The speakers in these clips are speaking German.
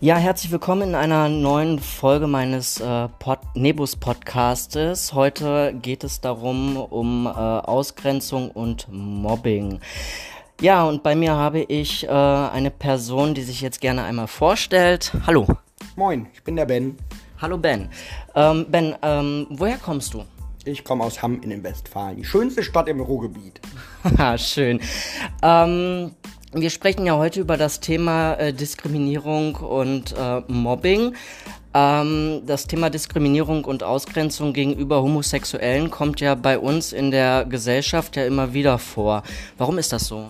Ja, herzlich willkommen in einer neuen Folge meines äh, Pod Nebus Podcastes. Heute geht es darum um äh, Ausgrenzung und Mobbing. Ja, und bei mir habe ich äh, eine Person, die sich jetzt gerne einmal vorstellt. Hallo. Moin, ich bin der Ben. Hallo Ben. Ähm, ben, ähm, woher kommst du? Ich komme aus Hamm in den Westfalen, die schönste Stadt im Ruhrgebiet. Haha, schön. Ähm, wir sprechen ja heute über das Thema äh, Diskriminierung und äh, Mobbing. Ähm, das Thema Diskriminierung und Ausgrenzung gegenüber Homosexuellen kommt ja bei uns in der Gesellschaft ja immer wieder vor. Warum ist das so?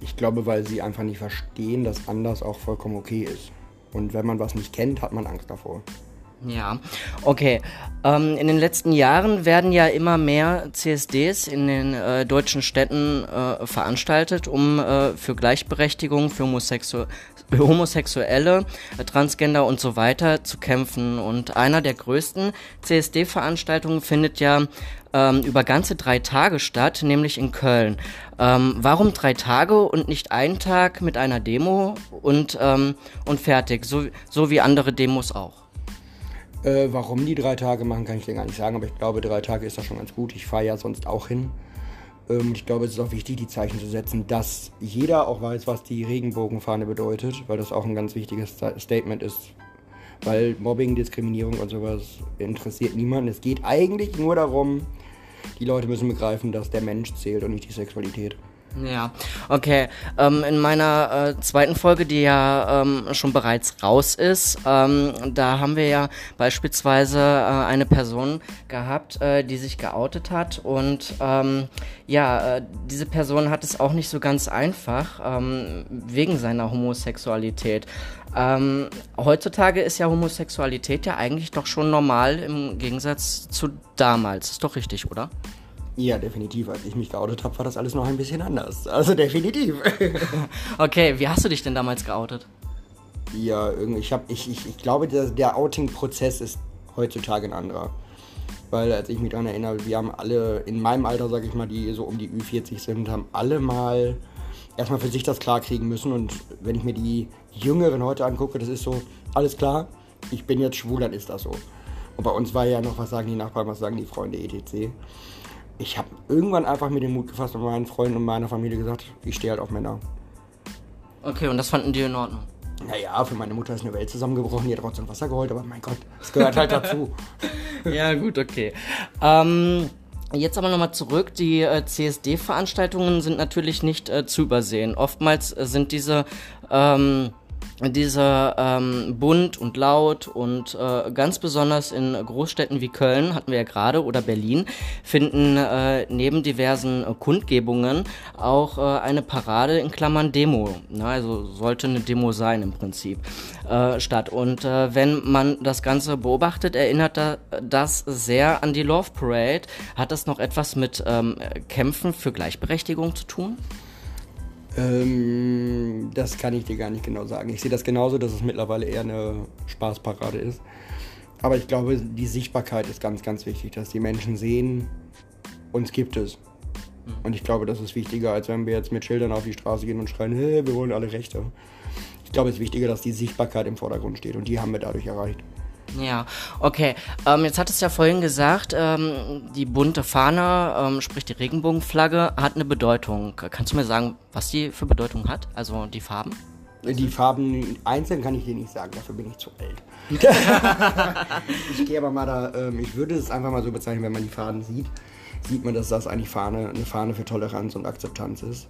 Ich glaube, weil sie einfach nicht verstehen, dass anders auch vollkommen okay ist. Und wenn man was nicht kennt, hat man Angst davor. Ja, okay. Ähm, in den letzten Jahren werden ja immer mehr CSDs in den äh, deutschen Städten äh, veranstaltet, um äh, für Gleichberechtigung, für Homosexu Homosexuelle, äh, Transgender und so weiter zu kämpfen. Und einer der größten CSD-Veranstaltungen findet ja ähm, über ganze drei Tage statt, nämlich in Köln. Ähm, warum drei Tage und nicht einen Tag mit einer Demo und, ähm, und fertig, so, so wie andere Demos auch? Äh, warum die drei Tage machen, kann ich dir gar nicht sagen, aber ich glaube, drei Tage ist das schon ganz gut. Ich fahre ja sonst auch hin. Ähm, ich glaube, es ist auch wichtig, die Zeichen zu setzen, dass jeder auch weiß, was die Regenbogenfahne bedeutet, weil das auch ein ganz wichtiges Statement ist. Weil Mobbing, Diskriminierung und sowas interessiert niemanden. Es geht eigentlich nur darum, die Leute müssen begreifen, dass der Mensch zählt und nicht die Sexualität. Ja, okay. Ähm, in meiner äh, zweiten Folge, die ja ähm, schon bereits raus ist, ähm, da haben wir ja beispielsweise äh, eine Person gehabt, äh, die sich geoutet hat und ähm, ja, äh, diese Person hat es auch nicht so ganz einfach ähm, wegen seiner Homosexualität. Ähm, heutzutage ist ja Homosexualität ja eigentlich doch schon normal im Gegensatz zu damals. Ist doch richtig, oder? Ja, definitiv. Als ich mich geoutet habe, war das alles noch ein bisschen anders. Also definitiv. okay, wie hast du dich denn damals geoutet? Ja, irgendwie, ich, hab, ich, ich, ich glaube, der, der Outing-Prozess ist heutzutage ein anderer. Weil, als ich mich daran erinnere, wir haben alle, in meinem Alter, sag ich mal, die so um die Ü40 sind, haben alle mal erstmal für sich das klar kriegen müssen. Und wenn ich mir die Jüngeren heute angucke, das ist so, alles klar, ich bin jetzt schwul, dann ist das so. Und bei uns war ja noch, was sagen die Nachbarn, was sagen die Freunde, etc ich habe irgendwann einfach mir den Mut gefasst und meinen Freunden und meiner Familie gesagt, ich stehe halt auf Männer. Okay, und das fanden die in Ordnung? Naja, für meine Mutter ist eine Welt zusammengebrochen, die hat trotzdem Wasser geholt, aber mein Gott, das gehört halt dazu. ja, gut, okay. Ähm, jetzt aber nochmal zurück. Die äh, CSD-Veranstaltungen sind natürlich nicht äh, zu übersehen. Oftmals äh, sind diese ähm, diese ähm, bunt und laut und äh, ganz besonders in Großstädten wie Köln hatten wir ja gerade oder Berlin finden äh, neben diversen äh, Kundgebungen auch äh, eine Parade in Klammern Demo, ne, also sollte eine Demo sein im Prinzip äh, statt und äh, wenn man das Ganze beobachtet, erinnert da, das sehr an die Love Parade. Hat das noch etwas mit ähm, Kämpfen für Gleichberechtigung zu tun? Ähm, das kann ich dir gar nicht genau sagen. Ich sehe das genauso, dass es mittlerweile eher eine Spaßparade ist. Aber ich glaube, die Sichtbarkeit ist ganz, ganz wichtig, dass die Menschen sehen, uns gibt es. Mhm. Und ich glaube, das ist wichtiger, als wenn wir jetzt mit Schildern auf die Straße gehen und schreien, hey, wir wollen alle Rechte. Ich glaube, es ist wichtiger, dass die Sichtbarkeit im Vordergrund steht und die haben wir dadurch erreicht. Ja, okay. Ähm, jetzt hattest du ja vorhin gesagt, ähm, die bunte Fahne, ähm, sprich die Regenbogenflagge, hat eine Bedeutung. Kannst du mir sagen, was die für Bedeutung hat? Also die Farben? Die Farben einzeln kann ich dir nicht sagen, dafür bin ich zu alt. ich gehe aber mal da, ähm, ich würde es einfach mal so bezeichnen, wenn man die Fahnen sieht, sieht man, dass das eigentlich Fahne, eine Fahne für Toleranz und Akzeptanz ist.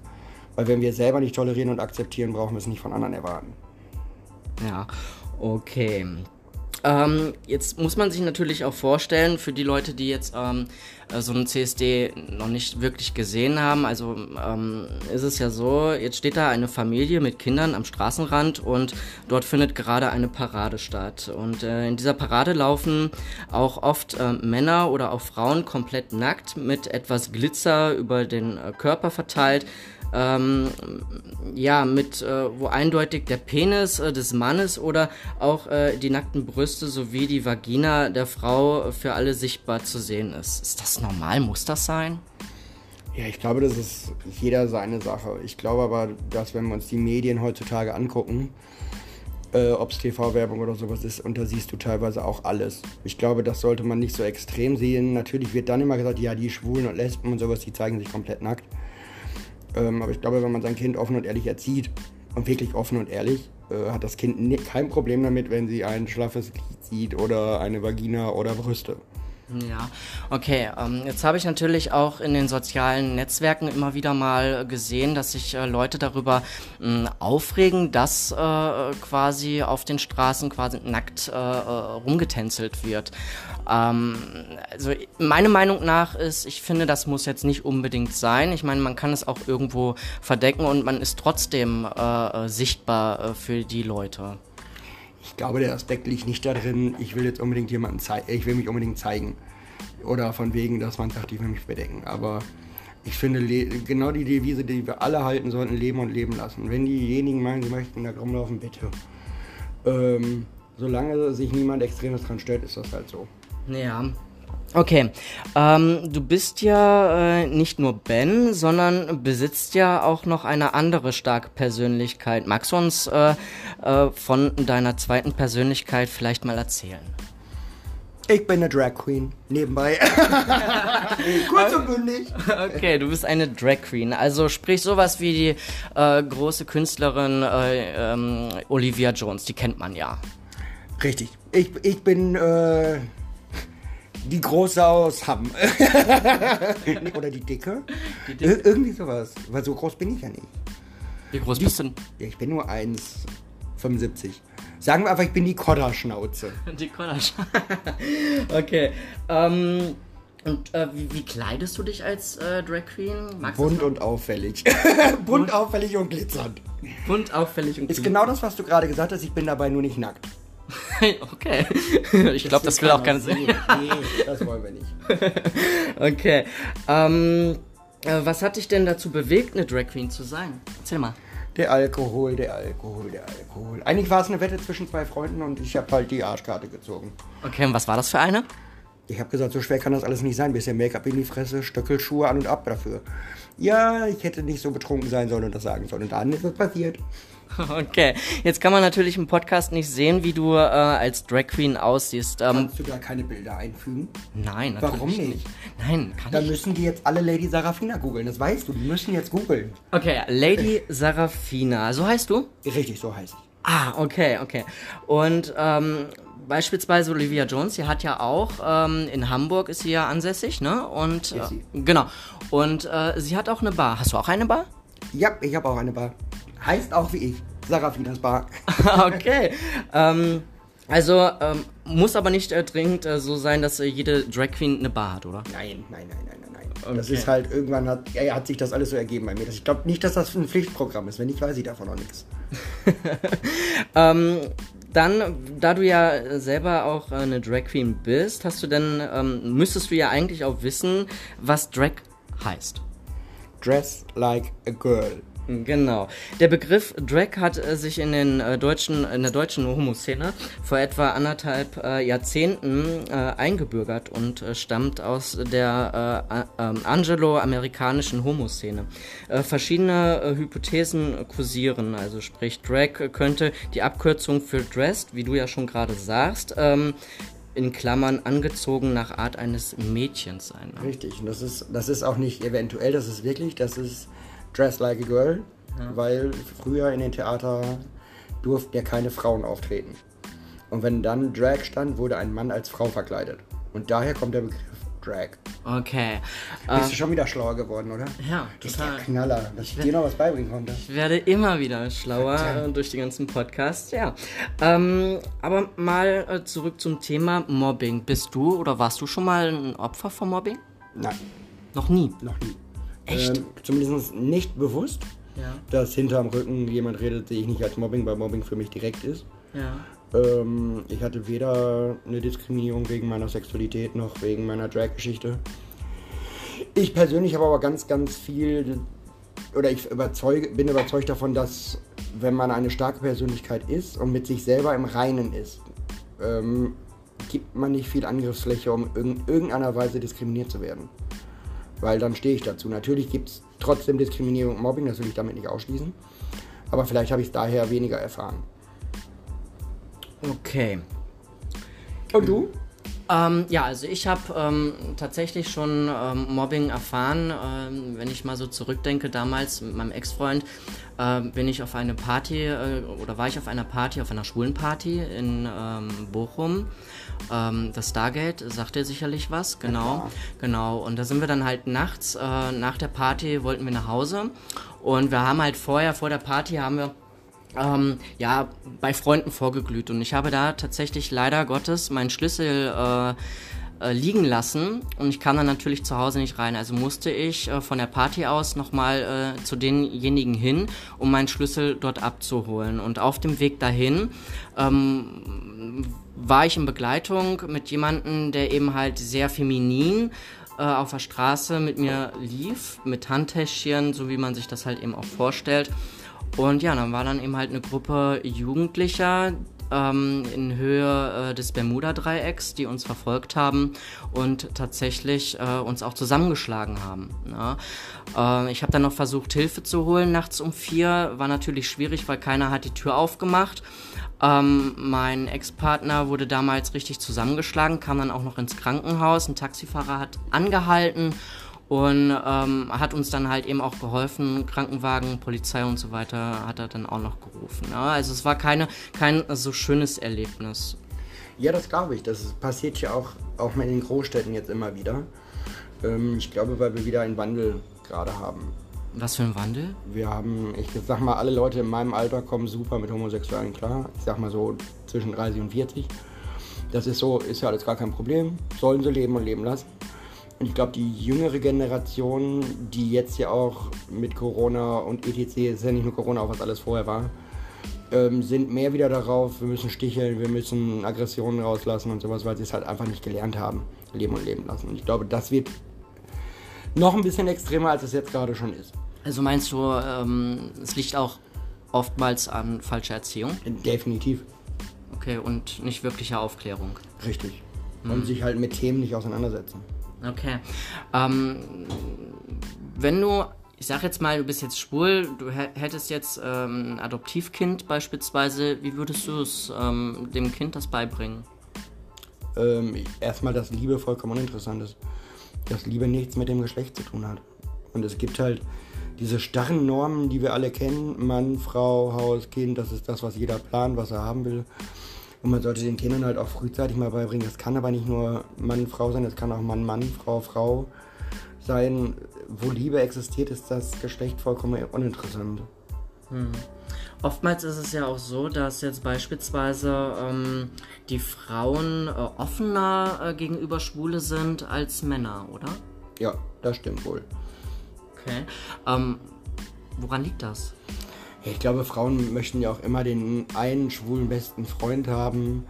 Weil wenn wir es selber nicht tolerieren und akzeptieren, brauchen wir es nicht von anderen erwarten. Ja, okay. Ähm, jetzt muss man sich natürlich auch vorstellen, für die Leute, die jetzt ähm, äh, so einen CSD noch nicht wirklich gesehen haben, also ähm, ist es ja so, jetzt steht da eine Familie mit Kindern am Straßenrand und dort findet gerade eine Parade statt. Und äh, in dieser Parade laufen auch oft äh, Männer oder auch Frauen komplett nackt mit etwas Glitzer über den äh, Körper verteilt ähm, ja, mit, äh, wo eindeutig der Penis äh, des Mannes oder auch äh, die nackten Brüste sowie die Vagina der Frau für alle sichtbar zu sehen ist. Ist das normal? Muss das sein? Ja, ich glaube, das ist jeder seine Sache. Ich glaube aber, dass wenn wir uns die Medien heutzutage angucken, äh, ob es TV-Werbung oder sowas ist. Und da siehst du teilweise auch alles. Ich glaube, das sollte man nicht so extrem sehen. Natürlich wird dann immer gesagt, ja, die Schwulen und Lesben und sowas, die zeigen sich komplett nackt. Ähm, aber ich glaube, wenn man sein Kind offen und ehrlich erzieht, und wirklich offen und ehrlich, äh, hat das Kind kein Problem damit, wenn sie ein schlaffes Glied sieht oder eine Vagina oder Brüste. Ja, okay. Ähm, jetzt habe ich natürlich auch in den sozialen Netzwerken immer wieder mal gesehen, dass sich äh, Leute darüber mh, aufregen, dass äh, quasi auf den Straßen quasi nackt äh, rumgetänzelt wird. Ähm, also meine Meinung nach ist, ich finde, das muss jetzt nicht unbedingt sein. Ich meine, man kann es auch irgendwo verdecken und man ist trotzdem sichtbar für die Leute. Ich glaube, der Aspekt liegt nicht darin, ich will jetzt unbedingt jemanden zeigen, ich will mich unbedingt zeigen. Oder von wegen, dass man sagt, ich will mich bedecken. Aber ich finde genau die Devise, die wir alle halten sollten, leben und leben lassen. Wenn diejenigen meinen, sie möchten da rumlaufen, bitte. Ähm, solange sich niemand Extremes dran stört, ist das halt so. Ja, Okay, ähm, du bist ja äh, nicht nur Ben, sondern besitzt ja auch noch eine andere starke Persönlichkeit. Magst du uns äh, äh, von deiner zweiten Persönlichkeit vielleicht mal erzählen? Ich bin eine Drag Queen, nebenbei. Kurz und bündig. Okay, du bist eine Drag Queen. Also sprich sowas wie die äh, große Künstlerin äh, ähm, Olivia Jones, die kennt man ja. Richtig. Ich, ich bin äh, die große aus Hamm. Oder die dicke. Die dicke. Ir irgendwie sowas. Weil so groß bin ich ja nicht. Wie groß die, bist du denn? Ja, ich bin nur 1,75. Sagen wir einfach, ich bin die Kodderschnauze. Die Kodderschnauze. okay. Ähm, und äh, wie, wie, kleidest du dich als äh, Drag Queen? Magst Bunt und auffällig. Bunt, auffällig und glitzernd. Bunt, auffällig und glitzernd. Ist genau das, was du gerade gesagt hast. Ich bin dabei nur nicht nackt. okay. Ich glaube, das will auch keiner sehen. Nee, das wollen wir nicht. okay. Ähm, äh, was hat dich denn dazu bewegt, eine Drag Queen zu sein? Erzähl mal. Der Alkohol, der Alkohol, der Alkohol. Eigentlich war es eine Wette zwischen zwei Freunden und ich habe halt die Arschkarte gezogen. Okay, und was war das für eine? Ich habe gesagt, so schwer kann das alles nicht sein. Bisschen Make-up in die Fresse, Stöckelschuhe an und ab dafür. Ja, ich hätte nicht so betrunken sein sollen und das sagen sollen. Und dann ist es passiert. Okay, jetzt kann man natürlich im Podcast nicht sehen, wie du äh, als Drag Queen aussiehst. Ähm, Kannst du da keine Bilder einfügen? Nein, natürlich Warum nicht? nicht. Nein, kann Dann ich. müssen die jetzt alle Lady Sarafina googeln, das weißt du. Die müssen jetzt googeln. Okay, Lady Sarafina, so heißt du? Richtig, so heißt ich. Ah, okay, okay. Und ähm, beispielsweise Olivia Jones, sie hat ja auch ähm, in Hamburg ist sie ja ansässig, ne? Und äh, genau. Und äh, sie hat auch eine Bar. Hast du auch eine Bar? Ja, ich habe auch eine Bar. Heißt auch wie ich. Sarafinas Bar. okay. ähm, also ähm, muss aber nicht äh, dringend äh, so sein, dass äh, jede Drag Queen eine Bar hat, oder? Nein, nein, nein, nein, nein, nein. Okay. Das ist halt irgendwann hat, ja, hat sich das alles so ergeben bei mir. Ich glaube nicht, dass das ein Pflichtprogramm ist. Wenn nicht, weiß ich davon noch nichts. ähm, dann, da du ja selber auch eine Drag Queen bist, hast du denn, ähm, müsstest du ja eigentlich auch wissen, was Drag heißt. Dress like a girl. Genau. Der Begriff Drag hat äh, sich in, den, äh, deutschen, in der deutschen Homoszene vor etwa anderthalb äh, Jahrzehnten äh, eingebürgert und äh, stammt aus der äh, ähm, angelo-amerikanischen Homoszene. verschiedene Hypothesen kursieren, also sprich Drag könnte die Abkürzung für Dressed, wie du ja schon gerade sagst, ähm, in Klammern angezogen nach Art eines Mädchens sein. Ne? Richtig, und das ist, das ist auch nicht eventuell, das ist wirklich, das ist Dress Like a Girl, ja. weil früher in den Theater durften ja keine Frauen auftreten. Und wenn dann Drag stand, wurde ein Mann als Frau verkleidet. Und daher kommt der Begriff Drag. Okay. Bist uh, du schon wieder schlauer geworden, oder? Ja, das total. ist der Knaller, dass ich, ich dir noch was beibringen konnte. Ich werde immer wieder schlauer äh, durch die ganzen Podcasts, ja. Ähm, aber mal äh, zurück zum Thema Mobbing. Bist du oder warst du schon mal ein Opfer von Mobbing? Nein. Noch nie? Noch nie. Echt? Ähm, zumindest nicht bewusst. Ja. Dass hinterm Rücken jemand redet, sehe ich nicht als Mobbing, weil Mobbing für mich direkt ist. Ja. Ähm, ich hatte weder eine Diskriminierung wegen meiner Sexualität noch wegen meiner Drag-Geschichte. Ich persönlich habe aber ganz, ganz viel, oder ich überzeuge, bin überzeugt davon, dass wenn man eine starke Persönlichkeit ist und mit sich selber im Reinen ist, ähm, gibt man nicht viel Angriffsfläche, um in irgendeiner Weise diskriminiert zu werden weil dann stehe ich dazu. Natürlich gibt es trotzdem Diskriminierung und Mobbing, das will ich damit nicht ausschließen. Aber vielleicht habe ich es daher weniger erfahren. Okay. Und du? Ähm, ja, also ich habe ähm, tatsächlich schon ähm, Mobbing erfahren. Ähm, wenn ich mal so zurückdenke, damals mit meinem Ex-Freund äh, bin ich auf eine Party äh, oder war ich auf einer Party, auf einer schwulen Party in ähm, Bochum. Ähm, das Stargate, sagt dir sicherlich was, genau. Genau. Und da sind wir dann halt nachts, äh, nach der Party wollten wir nach Hause. Und wir haben halt vorher, vor der Party haben wir ähm, ja, bei Freunden vorgeglüht. Und ich habe da tatsächlich leider Gottes meinen Schlüssel äh, äh, liegen lassen und ich kam dann natürlich zu Hause nicht rein. Also musste ich äh, von der Party aus nochmal äh, zu denjenigen hin, um meinen Schlüssel dort abzuholen. Und auf dem Weg dahin ähm, war ich in Begleitung mit jemandem, der eben halt sehr feminin äh, auf der Straße mit mir lief, mit Handtäschchen, so wie man sich das halt eben auch vorstellt. Und ja, dann war dann eben halt eine Gruppe Jugendlicher ähm, in Höhe äh, des Bermuda-Dreiecks, die uns verfolgt haben und tatsächlich äh, uns auch zusammengeschlagen haben. Ne? Äh, ich habe dann noch versucht, Hilfe zu holen nachts um vier. War natürlich schwierig, weil keiner hat die Tür aufgemacht. Ähm, mein Ex-Partner wurde damals richtig zusammengeschlagen, kam dann auch noch ins Krankenhaus. Ein Taxifahrer hat angehalten und ähm, hat uns dann halt eben auch geholfen, Krankenwagen, Polizei und so weiter hat er dann auch noch gerufen. Ja? Also es war keine, kein so schönes Erlebnis. Ja, das glaube ich. Das passiert ja auch, auch in den Großstädten jetzt immer wieder. Ähm, ich glaube, weil wir wieder einen Wandel gerade haben. Was für ein Wandel? Wir haben, ich sag mal, alle Leute in meinem Alter kommen super mit Homosexuellen klar. Ich sag mal so zwischen 30 und 40. Das ist so, ist ja alles gar kein Problem. Sollen sie leben und leben lassen. Und ich glaube, die jüngere Generation, die jetzt ja auch mit Corona und etc., ist ja nicht nur Corona, auch was alles vorher war, ähm, sind mehr wieder darauf, wir müssen sticheln, wir müssen Aggressionen rauslassen und sowas, weil sie es halt einfach nicht gelernt haben, leben und leben lassen. Und ich glaube, das wird noch ein bisschen extremer, als es jetzt gerade schon ist. Also meinst du, ähm, es liegt auch oftmals an falscher Erziehung? Definitiv. Okay, und nicht wirklicher Aufklärung. Richtig. Und sich halt mit Themen nicht auseinandersetzen. Okay. Ähm, wenn du, ich sag jetzt mal, du bist jetzt schwul, du hättest jetzt ähm, ein Adoptivkind beispielsweise, wie würdest du es ähm, dem Kind das beibringen? Ähm, erstmal, dass Liebe vollkommen uninteressant ist. Dass Liebe nichts mit dem Geschlecht zu tun hat. Und es gibt halt diese starren Normen, die wir alle kennen: Mann, Frau, Haus, Kind, das ist das, was jeder plant, was er haben will. Und man sollte den Kindern halt auch frühzeitig mal beibringen, das kann aber nicht nur Mann, Frau sein, das kann auch Mann, Mann, Frau, Frau sein. Wo Liebe existiert, ist das Geschlecht vollkommen uninteressant. Hm. Oftmals ist es ja auch so, dass jetzt beispielsweise ähm, die Frauen äh, offener äh, gegenüber Schwule sind als Männer, oder? Ja, das stimmt wohl. Okay. Ähm, woran liegt das? Ich glaube, Frauen möchten ja auch immer den einen schwulen besten Freund haben.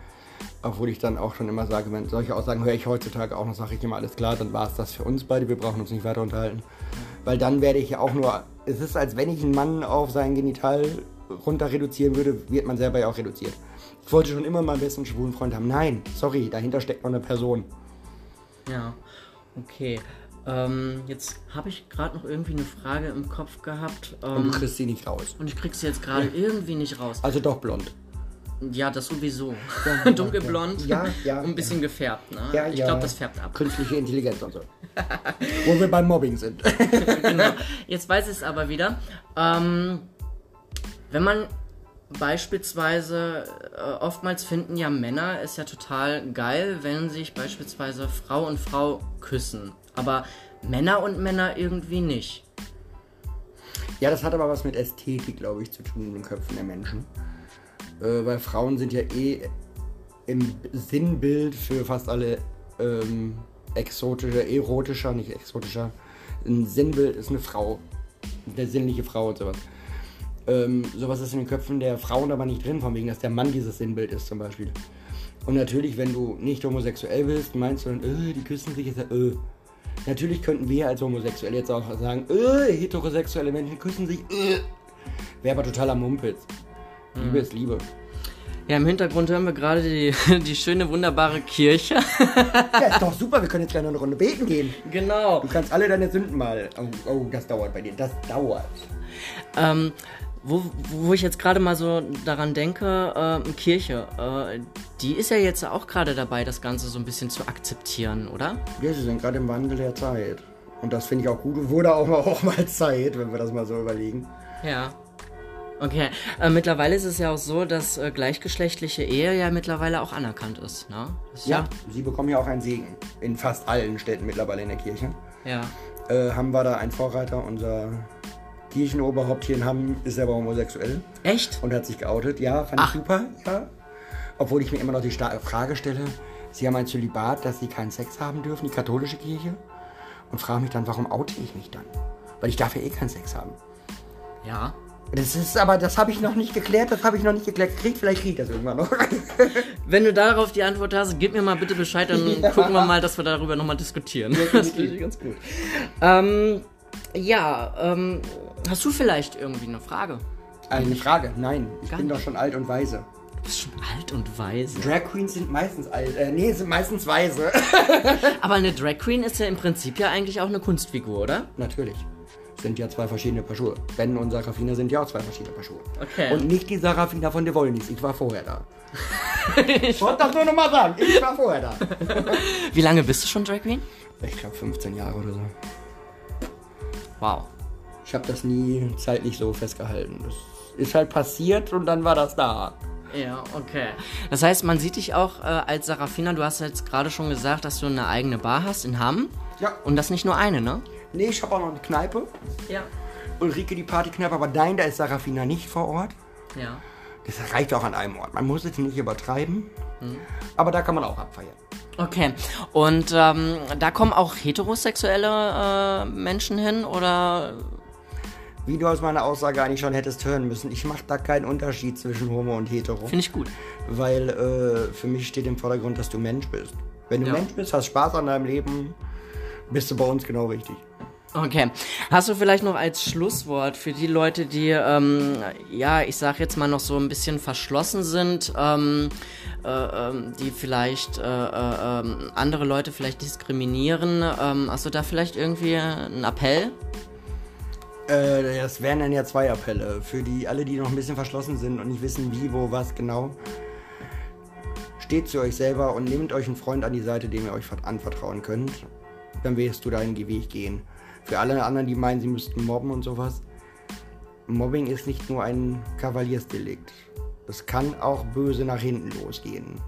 Obwohl ich dann auch schon immer sage, wenn solche Aussagen höre ich heutzutage auch noch, sage ich immer, alles klar, dann war es das für uns beide, wir brauchen uns nicht weiter unterhalten. Weil dann werde ich ja auch nur, es ist, als wenn ich einen Mann auf sein Genital runter reduzieren würde, wird man selber ja auch reduziert. Ich wollte schon immer meinen besten schwulen Freund haben. Nein, sorry, dahinter steckt noch eine Person. Ja, okay. Ähm, jetzt habe ich gerade noch irgendwie eine Frage im Kopf gehabt. Ähm, Und du kriegst sie nicht raus. und ich krieg sie jetzt gerade irgendwie nicht raus. Also doch blond. Ja, das sowieso. Ja, Dunkelblond ja, ja, und ein bisschen gefärbt. Ne? Ja, ich ja. glaube, das färbt ab. Künstliche Intelligenz und so. Wo wir beim Mobbing sind. genau. Jetzt weiß ich es aber wieder. Ähm, wenn man beispielsweise, äh, oftmals finden ja Männer es ja total geil, wenn sich beispielsweise Frau und Frau küssen. Aber Männer und Männer irgendwie nicht. Ja, das hat aber was mit Ästhetik, glaube ich, zu tun in den Köpfen der Menschen. Äh, weil Frauen sind ja eh im Sinnbild für fast alle ähm, exotische, erotischer, nicht exotischer. Ein Sinnbild ist eine Frau. Der sinnliche Frau und sowas. Ähm, sowas ist in den Köpfen der Frauen aber nicht drin, von wegen, dass der Mann dieses Sinnbild ist zum Beispiel. Und natürlich, wenn du nicht homosexuell bist, meinst du dann, äh, die küssen sich, ist ja, äh. Natürlich könnten wir als Homosexuelle jetzt auch sagen, äh, heterosexuelle Menschen küssen sich, äh. Wäre aber totaler Mumpitz. Liebe ist Liebe. Ja, im Hintergrund hören wir gerade die, die schöne, wunderbare Kirche. Ja, ist doch super, wir können jetzt gleich noch eine Runde beten gehen. genau. Du kannst alle deine Sünden mal. Oh, oh das dauert bei dir. Das dauert. Ähm, wo, wo ich jetzt gerade mal so daran denke, äh, Kirche, äh, die ist ja jetzt auch gerade dabei, das Ganze so ein bisschen zu akzeptieren, oder? Ja, sie sind gerade im Wandel der Zeit. Und das finde ich auch gut. Wurde auch mal, auch mal Zeit, wenn wir das mal so überlegen. Ja. Okay, äh, mittlerweile ist es ja auch so, dass äh, gleichgeschlechtliche Ehe ja mittlerweile auch anerkannt ist, ne? Ist Ja, sie bekommen ja auch einen Segen. In fast allen Städten mittlerweile in der Kirche. Ja. Äh, haben wir da einen Vorreiter. Unser Kirchenoberhaupt hier in Hamm ist selber homosexuell Echt? und hat sich geoutet. Ja, fand Ach. ich super. Ja. Obwohl ich mir immer noch die Frage stelle, sie haben ein Zölibat, dass sie keinen Sex haben dürfen, die katholische Kirche. Und frage mich dann, warum oute ich mich dann? Weil ich darf ja eh keinen Sex haben. Ja. Das ist aber, das habe ich noch nicht geklärt, das habe ich noch nicht geklärt. Kriegt, vielleicht kriegt das irgendwann noch. Wenn du darauf die Antwort hast, gib mir mal bitte Bescheid, dann Ja. gucken wir mal, dass wir darüber nochmal diskutieren. Das finde ich ganz gut. Ähm, ja, ähm, hast du vielleicht irgendwie eine Frage? Eine Frage, nein. Ich Gar bin nicht. doch schon alt und weise. Du bist schon alt und weise. Drag Queens sind meistens alt, äh, nee, sind meistens weise. Aber eine Drag Queen ist ja im Prinzip ja eigentlich auch eine Kunstfigur, oder? Natürlich. Sind ja zwei verschiedene Paar Schuhe. Ben und Sarafina sind ja auch zwei verschiedene Paar Schuhe. Okay. Und nicht die Sarafina von De Wollnis. Ich war vorher da. ich wollte das nur nochmal sagen. Ich war vorher da. Wie lange bist du schon Drag Queen? Ich glaube 15 Jahre oder so. Wow. Ich habe das nie zeitlich so festgehalten. Das ist halt passiert und dann war das da. Ja, okay. Das heißt, man sieht dich auch äh, als Sarafina. Du hast jetzt gerade schon gesagt, dass du eine eigene Bar hast in Hamm. Ja. Und das nicht nur eine, ne? Nee, ich habe auch noch eine Kneipe. Ja. Ulrike die Partykneipe, aber nein, da ist Sarafina nicht vor Ort. Ja. Das reicht auch an einem Ort. Man muss es nicht übertreiben. Aber da kann man auch abfeiern. Okay. Und ähm, da kommen auch heterosexuelle äh, Menschen hin oder Wie du aus meiner Aussage eigentlich schon hättest hören müssen, ich mache da keinen Unterschied zwischen Homo und Hetero. finde ich gut. Weil äh, für mich steht im Vordergrund, dass du Mensch bist. Wenn du Ja. Mensch bist, hast Spaß an deinem Leben, bist du bei uns genau richtig. Okay. Hast du vielleicht noch als Schlusswort für die Leute, die, ähm, ja, ich sag jetzt mal noch so ein bisschen verschlossen sind, ähm, äh, ähm, die vielleicht äh, äh, ähm, andere Leute vielleicht diskriminieren, ähm, hast du da vielleicht irgendwie einen Appell? Äh, das wären dann ja zwei Appelle. Für die alle, die noch ein bisschen verschlossen sind und nicht wissen, wie, wo, was genau. Steht zu euch selber und nehmt euch einen Freund an die Seite, dem ihr euch vert- anvertrauen könnt. Dann wirst du deinen Weg gehen. Für alle anderen, die meinen, sie müssten mobben und sowas. Mobbing ist nicht nur ein Kavaliersdelikt. Es kann auch böse nach hinten losgehen.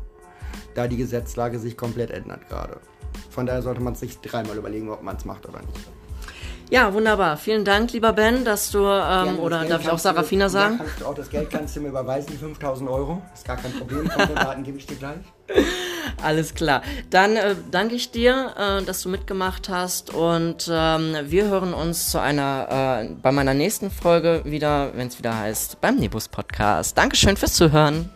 Da die Gesetzlage sich komplett ändert gerade. Von daher sollte man sich dreimal überlegen, ob man es macht oder nicht. Ja, wunderbar. Vielen Dank, lieber Ben, dass du, ähm, Gerne, oder darf ich auch du- Sarafina sagen? Ja, kannst du auch das Geld kannst du mir überweisen, die 5000 Euro. Ist gar kein Problem. Kontodaten gebe ich dir gleich. Alles klar. Dann äh, danke ich dir, äh, dass du mitgemacht hast und ähm, wir hören uns zu einer äh, bei meiner nächsten Folge wieder, wenn es wieder heißt beim Nebus Podcast. Dankeschön fürs Zuhören.